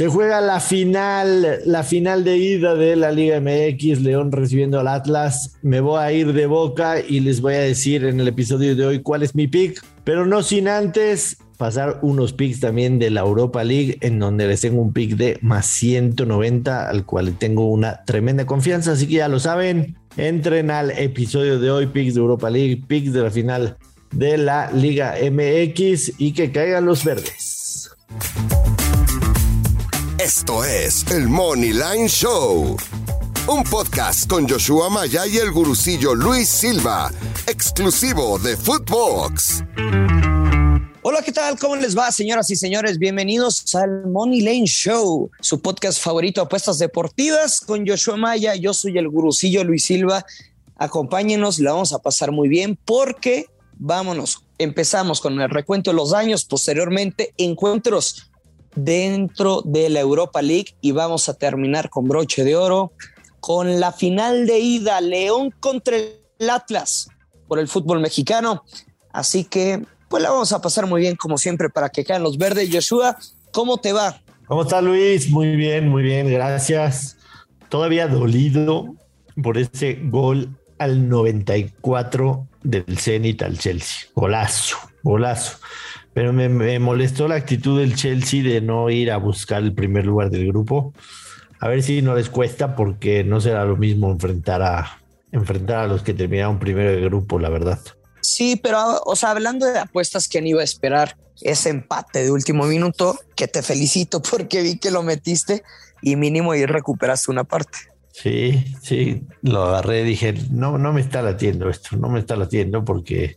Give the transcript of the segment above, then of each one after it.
Se juega la final, la final de ida de la Liga MX, León recibiendo al Atlas. Me voy a ir de boca y les voy a decir en el episodio de hoy cuál es mi pick, pero no sin antes pasar unos picks también de la Europa League, en donde les tengo un pick de más 190, al cual tengo una tremenda confianza. Así que ya lo saben, entren al episodio de hoy, picks de Europa League, picks de la final de la Liga MX y que caigan los verdes. Esto es el Money Line Show, un podcast con Joshua Maya y el gurucillo Luis Silva, exclusivo de Footbox. Hola, ¿qué tal? ¿Cómo les va, señoras y señores? Bienvenidos al Money Lane Show, su podcast favorito de apuestas deportivas con Joshua Maya. Yo soy el gurucillo Luis Silva. Acompáñenos, la vamos a pasar muy bien porque vámonos. Empezamos con el recuento de los años, posteriormente encuentros dentro de la Europa League y vamos a terminar con broche de oro con la final de ida León contra el Atlas por el fútbol mexicano. Así que pues la vamos a pasar muy bien como siempre para que caen los verdes. Joshua, ¿cómo te va? ¿Cómo está Luis? Muy bien, muy bien, gracias. Todavía dolido por ese gol al 94 del Zenit al Chelsea. Golazo, golazo pero me, molestó la actitud del Chelsea de no ir a buscar el primer lugar del grupo. A ver si no les cuesta, porque no será lo mismo enfrentar a, enfrentar a los que terminaron primero del grupo, la verdad. Sí, pero, o sea, hablando de apuestas, ¿quién iba a esperar ese empate de último minuto? Que te felicito porque vi que lo metiste y mínimo y recuperaste una parte. Sí, sí, lo agarré, dije, no, no me está latiendo esto, no me está latiendo porque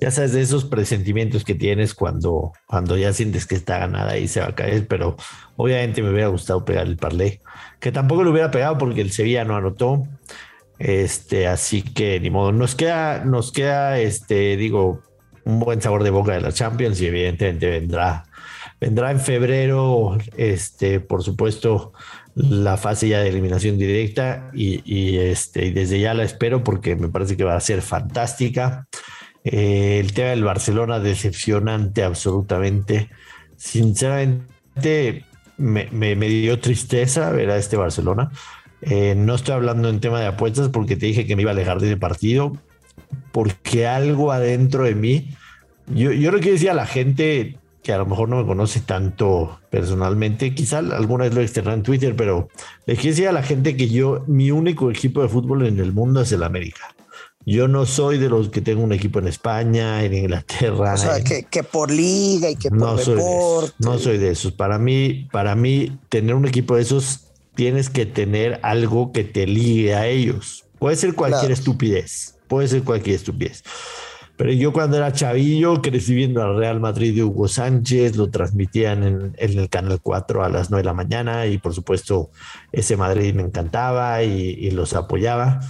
ya sabes de esos presentimientos que tienes cuando, cuando ya sientes que está ganada y se va a caer, pero obviamente me hubiera gustado pegar el parlé, que tampoco lo hubiera pegado porque el Sevilla no anotó, este, así que ni modo, nos queda, nos queda, este, digo, un buen sabor de boca de la Champions y evidentemente vendrá, vendrá en febrero, este, por supuesto, la fase ya de eliminación directa y, este, y desde ya la espero porque me parece que va a ser fantástica. Eh, el tema del Barcelona decepcionante absolutamente. Sinceramente me, me, dio tristeza ver a este Barcelona. Eh, no estoy hablando en tema de apuestas porque te dije que me iba a alejar de ese partido porque algo adentro de mí, yo, yo lo que decía a la gente que a lo mejor no me conoce tanto personalmente, quizá alguna vez lo externé en Twitter, pero le quiero decir a la gente que yo, mi único equipo de fútbol en el mundo es el América. Yo no soy de los que tengo un equipo en España, en Inglaterra. O sea, que, por liga y que por no deporte. Soy no soy de esos. Para mí, para mí, tener un equipo de esos, tienes que tener algo que te ligue a ellos. Puede ser cualquier estupidez. Puede ser cualquier estupidez. Pero yo cuando era chavillo crecí viendo al Real Madrid de Hugo Sánchez, lo transmitían en, el Canal 4 a las 9 de la mañana y por supuesto ese Madrid me encantaba y, los apoyaba.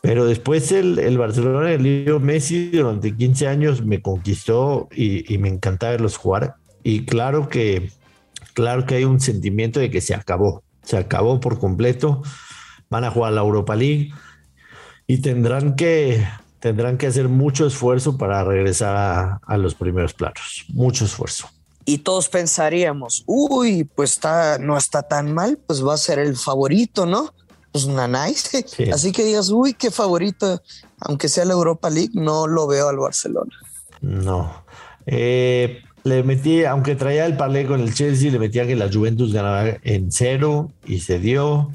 Pero después el, el Barcelona, el Leo Messi durante 15 años me conquistó y, y, me encantaba verlos jugar. Y claro que, claro que hay un sentimiento de que se acabó, se acabó por completo. Van a jugar la Europa League y tendrán que tendrán que hacer mucho esfuerzo para regresar a, los primeros planos. Mucho esfuerzo. Y todos pensaríamos, uy, pues está, no está tan mal, pues va a ser el favorito, ¿no? Pues Nanais. Así que digas, uy, qué favorito, aunque sea la Europa League, no lo veo al Barcelona. No. Eh, le metí, aunque traía el palé con el Chelsea, le metía que la Juventus ganaba en cero y se dio.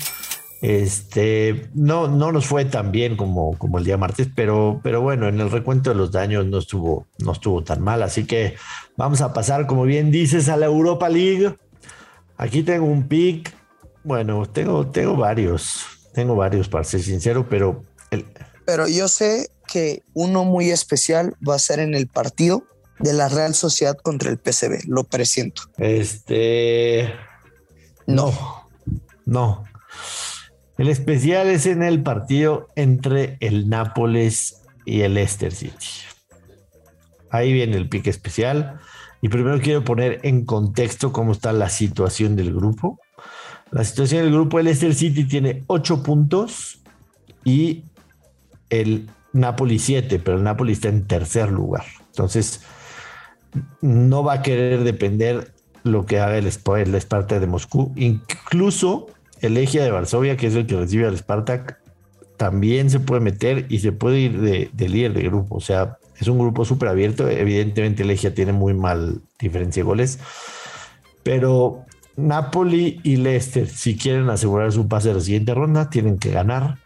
Este, no, no nos fue tan bien como, como el día martes, pero, pero bueno, en el recuento de los daños no estuvo, no estuvo tan mal. Así que vamos a pasar, como bien dices, a la Europa League. Aquí tengo un pick. Bueno, tengo, tengo varios. Tengo varios, para ser sincero, pero. Pero yo sé que uno muy especial va a ser en el partido de la Real Sociedad contra el PCB. Lo presiento. Este. No. No. El especial es en el partido entre el Nápoles y el Leicester City. Ahí viene el pique especial. Y primero quiero poner en contexto cómo está la situación del grupo. La situación del grupo, el Leicester City tiene 8 puntos y el Napoli 7, pero el Napoli está en tercer lugar. Entonces, no va a querer depender lo que haga el, Spartak de Moscú. Incluso el Egia de Varsovia, que es el que recibe al Spartak, también se puede meter y se puede ir de, líder de grupo. O sea, es un grupo súper abierto. Evidentemente, el Egia tiene muy mal diferencia de goles. Pero Napoli y Leicester, si quieren asegurar su pase a la siguiente ronda, tienen que ganar.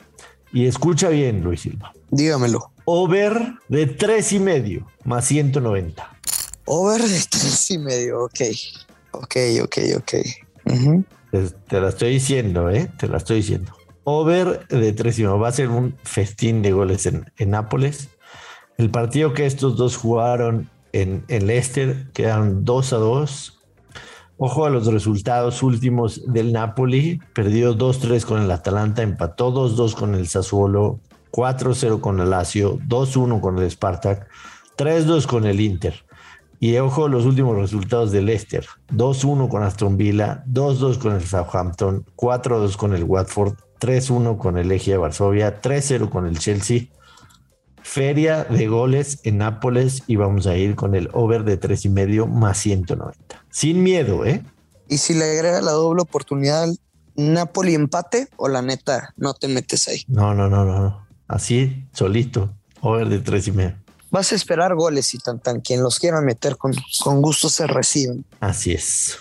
Y escucha bien, Luis Silva. Dígamelo. Over de tres y medio más 190. Over de tres y medio, ok. Ok, ok, ok. Te, la estoy diciendo, ¿eh? Te la estoy diciendo. Over de tres y medio. Va a ser un festín de goles en, Nápoles. El partido que estos dos jugaron en, en Leicester quedaron 2 a 2. Ojo a los resultados últimos del Napoli. Perdió 2-3 con el Atalanta, empató 2-2 con el Sassuolo, 4-0 con el Lazio, 2-1 con el Spartak, 3-2 con el Inter. Y ojo los últimos resultados del Leicester. 2-1 con Aston Villa, 2-2 con el Southampton, 4-2 con el Watford, 3-1 con el Legia de Varsovia, 3-0 con el Chelsea. Feria de goles en Nápoles y vamos a ir con el over de 3.5 más 190. Sin miedo, ¿eh? Y si le agrega la doble oportunidad, Napoli empate o la neta no te metes ahí. No, no, no, no. Así, solito. Over de 3.5 vas a esperar goles y tan tan quien los quiera meter con, con gusto se reciben. Así es.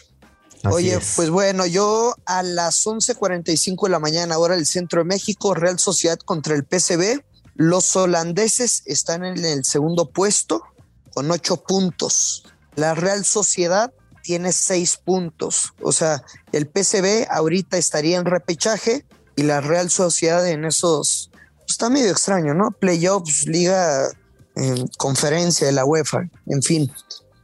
Oye, pues bueno, yo a las 11:45 de la mañana, ahora el centro de México, Real Sociedad contra el PCB. Los holandeses están en el segundo puesto con ocho puntos. La Real Sociedad tiene seis puntos. O sea, el PCB ahorita estaría en repechaje y la Real Sociedad en esos. Pues, está medio extraño, ¿no? Playoffs, Liga conferencia de la UEFA, en fin,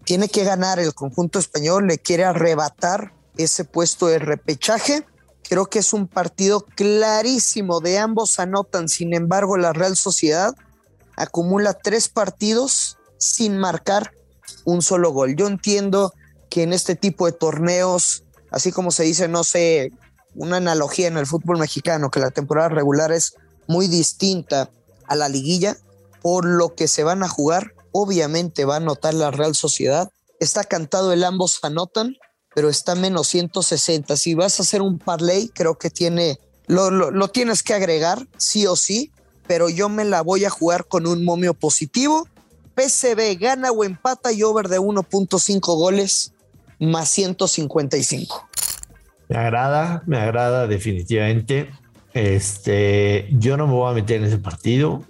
tiene que ganar el conjunto español, le quiere arrebatar ese puesto de repechaje. Creo que es un partido clarísimo, de ambos anotan, sin embargo la Real Sociedad acumula tres partidos sin marcar un solo gol. Yo entiendo que en este tipo de torneos, así como se dice, no sé, una analogía en el fútbol mexicano, que la temporada regular es muy distinta a la liguilla, por lo que se van a jugar. Obviamente va a anotar la Real Sociedad. Está cantado el ambos anotan, pero está menos 160. Si vas a hacer un parlay, creo que tiene, lo, lo, tienes que agregar, sí o sí, pero yo me la voy a jugar con un momio positivo. PCB gana o empata y over de 1.5 goles más 155. Me agrada, me agrada definitivamente. Este, yo no me voy a meter en ese partido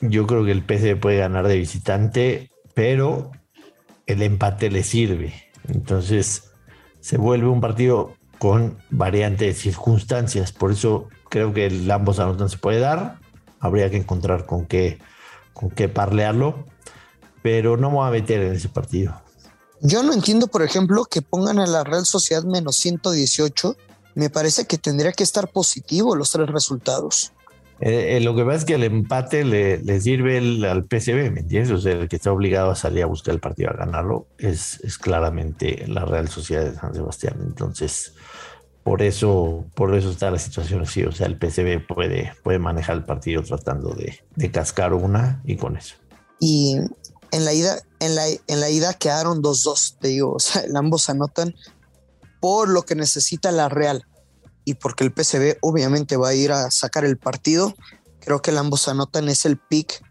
yo creo que el PSV puede ganar de visitante, pero el empate le sirve. Entonces se vuelve un partido con variantes de circunstancias. Por eso creo que el ambos anotan se puede dar. Habría que encontrar con qué, con qué parlearlo, pero no me voy a meter en ese partido. Yo no entiendo, por ejemplo, que pongan a la Real Sociedad menos 118. Me parece que tendría que estar positivo los tres resultados. Eh, eh, lo que pasa es que el empate le, sirve al PCB, ¿me entiendes? O sea, el que está obligado a salir a buscar el partido a ganarlo es, es claramente la Real Sociedad de San Sebastián. Entonces, por eso, por eso está la situación así. O sea, el PCB puede, puede manejar el partido tratando de, de cascar una y con eso. Y en la ida, en la, en la ida quedaron 2-2, te digo. O sea, ambos anotan por lo que necesita la Real y porque el PCB obviamente va a ir a sacar el partido, creo que el ambos anotan es el pick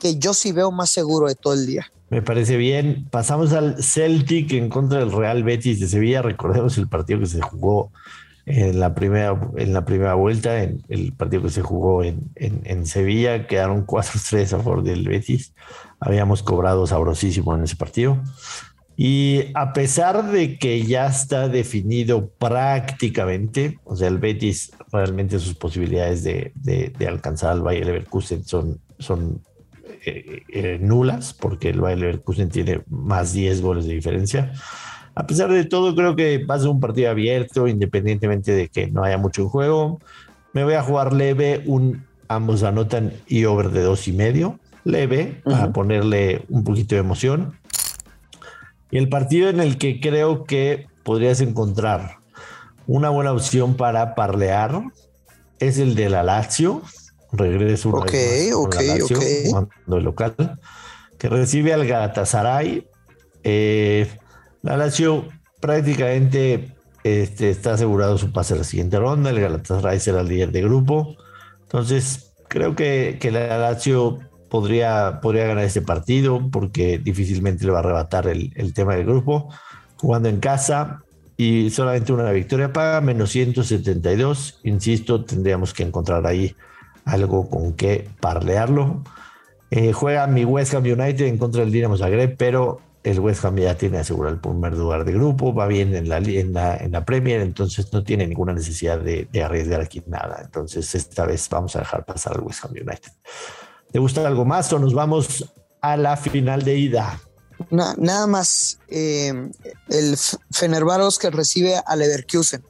que yo sí veo más seguro de todo el día. Me parece bien. Pasamos al Celtic en contra del Real Betis de Sevilla. Recordemos el partido que se jugó en la primera, en la primera vuelta, en el partido que se jugó en, en, en Sevilla. Quedaron 4-3 a favor del Betis. Habíamos cobrado sabrosísimo en ese partido. Y a pesar de que ya está definido prácticamente, o sea, el Betis realmente sus posibilidades de, alcanzar al Bayer Leverkusen son, son eh, eh, nulas, porque el Bayer Leverkusen tiene más 10 goles de diferencia. A pesar de todo, creo que va a ser un partido abierto, independientemente de que no haya mucho en juego. Me voy a jugar leve, un ambos anotan y over de dos y medio, leve, para ponerle un poquito de emoción. Y el partido en el que creo que podrías encontrar una buena opción para parlear es el de la Lazio. Regreso Ok, ok, ok. el local, que recibe al Galatasaray. Eh, la Lazio prácticamente este, está asegurado su pase a la siguiente ronda. El Galatasaray será el líder de grupo. Entonces, creo que, que la Lazio podría, podría ganar este partido porque difícilmente le va a arrebatar el, el tema del grupo. Jugando en casa y solamente una victoria paga, menos 172. Insisto, tendríamos que encontrar ahí algo con que parlearlo. Eh, juega mi West Ham United en contra del Dinamo Zagreb, pero el West Ham ya tiene asegurado el primer lugar de grupo, va bien en la, en la, en la Premier, entonces no tiene ninguna necesidad de, arriesgar aquí nada. Entonces esta vez vamos a dejar pasar al West Ham United. ¿Te gusta algo más o nos vamos a la final de ida? nada más, eh, el Fenerbahce que recibe a Leverkusen.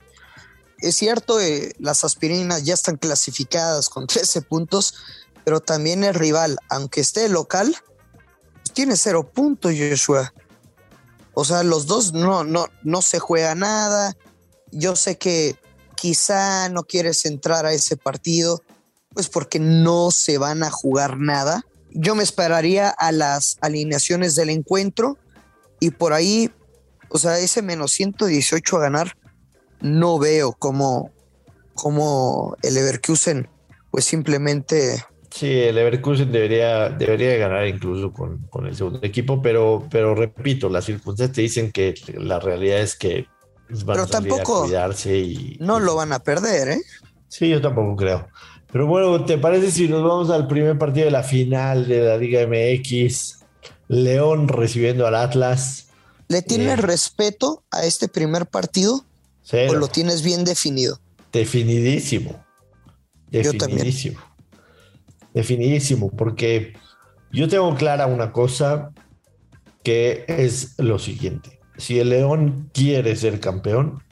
Es cierto, eh, las aspirinas ya están clasificadas con 13 puntos, pero también el rival, aunque esté local, tiene cero puntos, Joshua. O sea, los dos no, no, no se juega nada. Yo sé que quizá no quieres entrar a ese partido, pues porque no se van a jugar nada. Yo me esperaría a las alineaciones del encuentro y por ahí, o sea, ese menos 118 a ganar, no veo cómo, cómo el Leverkusen, pues simplemente Sí, el Leverkusen debería, debería ganar incluso con, con, el segundo equipo, pero, pero repito, las circunstancias te dicen que la realidad es que van a, tampoco cuidarse y. No lo van a perder, ¿eh? Sí, yo tampoco creo. Pero bueno, ¿te parece si nos vamos al primer partido de la final de la Liga MX? León recibiendo al Atlas. ¿Le tienes eh, respeto a este primer partido? ¿O lo tienes bien definido? Definidísimo. Definidísimo. Yo también definidísimo, porque yo tengo clara una cosa que es lo siguiente. Si el León quiere ser campeón,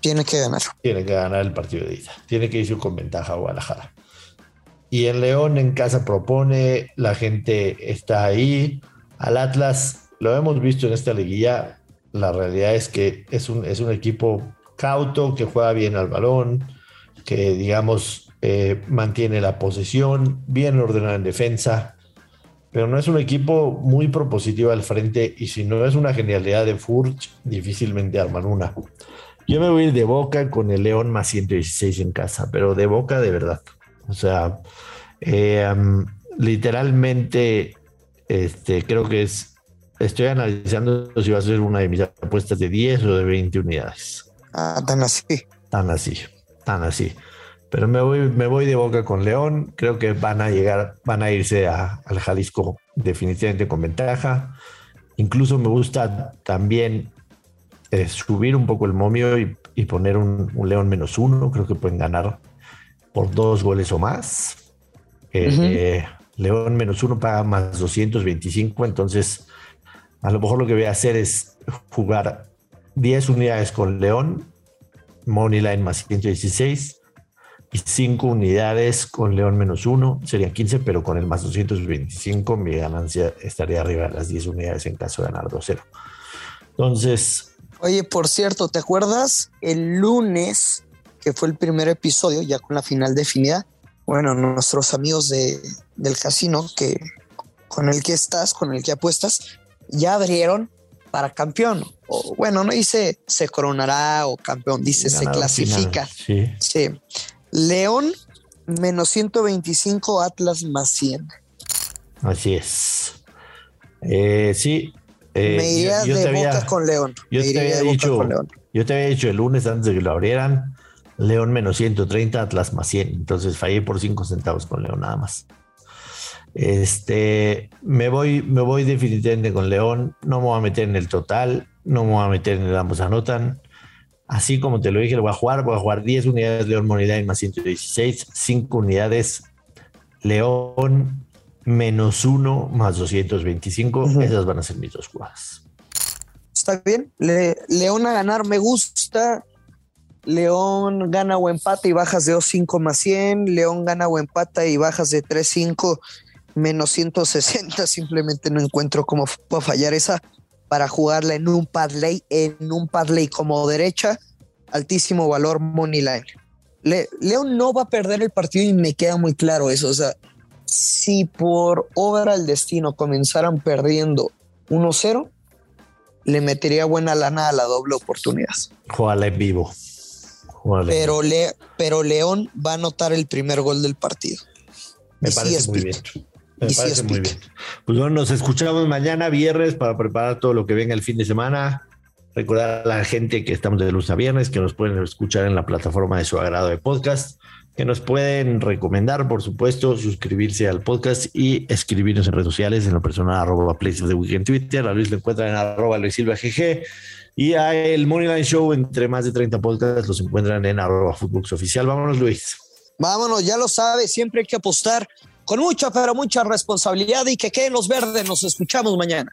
tiene que ganar. Tiene que ganar el partido de ida. Tiene que irse con ventaja a Guadalajara. Y el León en casa propone, la gente está ahí. Al Atlas, lo hemos visto en esta liguilla, la realidad es que es un, es un equipo cauto, que juega bien al balón, que digamos eh, mantiene la posesión, bien ordenado en defensa, pero no es un equipo muy propositivo al frente y si no es una genialidad de Furch, difícilmente arman una. Yo me voy de boca con el León más 116 en casa, pero de boca de verdad. O sea, eh, literalmente, este, creo que es, estoy analizando si va a ser una de mis apuestas de 10 o de 20 unidades. Ah, tan así. Tan así, tan así. Pero me voy, me voy de boca con León. Creo que van a llegar, van a irse al Jalisco definitivamente con ventaja. Incluso me gusta también eh, subir un poco el momio y, poner un, León menos uno. Creo que pueden ganar por dos goles o más. Eh, León menos uno paga más 225. Entonces, a lo mejor lo que voy a hacer es jugar 10 unidades con León, Money Line más 116 y 5 unidades con León menos 1, serían 15, pero con el más 225 mi ganancia estaría arriba de las 10 unidades en caso de ganar 2-0. Entonces... Oye, por cierto, ¿te acuerdas el lunes, que fue el primer episodio, ya con la final definida? Bueno, nuestros amigos de, del casino, que con el que estás, con el que apuestas, ya abrieron para campeón. O, bueno, no dice se coronará o campeón, dice se clasifica. sí. sí. León menos 125, Atlas más 100. Así es. Eh, sí. Eh, Me iría de boca con León. Yo te, había dicho, yo te había dicho el lunes antes de que lo abrieran, León menos 130, Atlas más 100. Entonces fallé por 5 centavos con León nada más. Este, me voy, me voy definitivamente con León. No me voy a meter en el total, no me voy a meter en el ambos anotan. Así como te lo dije, lo voy a jugar. Voy a jugar 10 unidades León Moneyline más 116, 5 unidades León menos 1 más 225. Esas van a ser mis dos jugadas. Está bien. León a ganar me gusta. León gana o empata y bajas de 2.5 más 100. León gana o empata y bajas de 3.5 menos 160. Simplemente no encuentro cómo puedo fallar esa para jugarla en un parlay, en un parlay como derecha, altísimo valor money line. León no va a perder el partido y me queda muy claro eso. O sea, si por obra del destino comenzaran perdiendo 1-0, le metería buena lana a la doble oportunidad. Jugala en vivo. Pero, Le, pero León va a anotar el primer gol del partido. Me parece muy bien. Me parece muy bien. Pues bueno, nos escuchamos mañana viernes para preparar todo lo que venga el fin de semana. Recordar a la gente que estamos de luz a viernes, que nos pueden escuchar en la plataforma de su agrado de podcast, que nos pueden recomendar, por supuesto, suscribirse al podcast y escribirnos en redes sociales, en la persona arroba Place of the Week en Twitter, a Luis lo encuentran en arroba Luis Silva GG y a el Moneyline Show entre más de 30 podcasts los encuentran en arroba Footbox Oficial. Vámonos, Luis. Vámonos, ya lo sabe, siempre hay que apostar con mucha, pero mucha responsabilidad y que queden los verdes. Nos escuchamos mañana.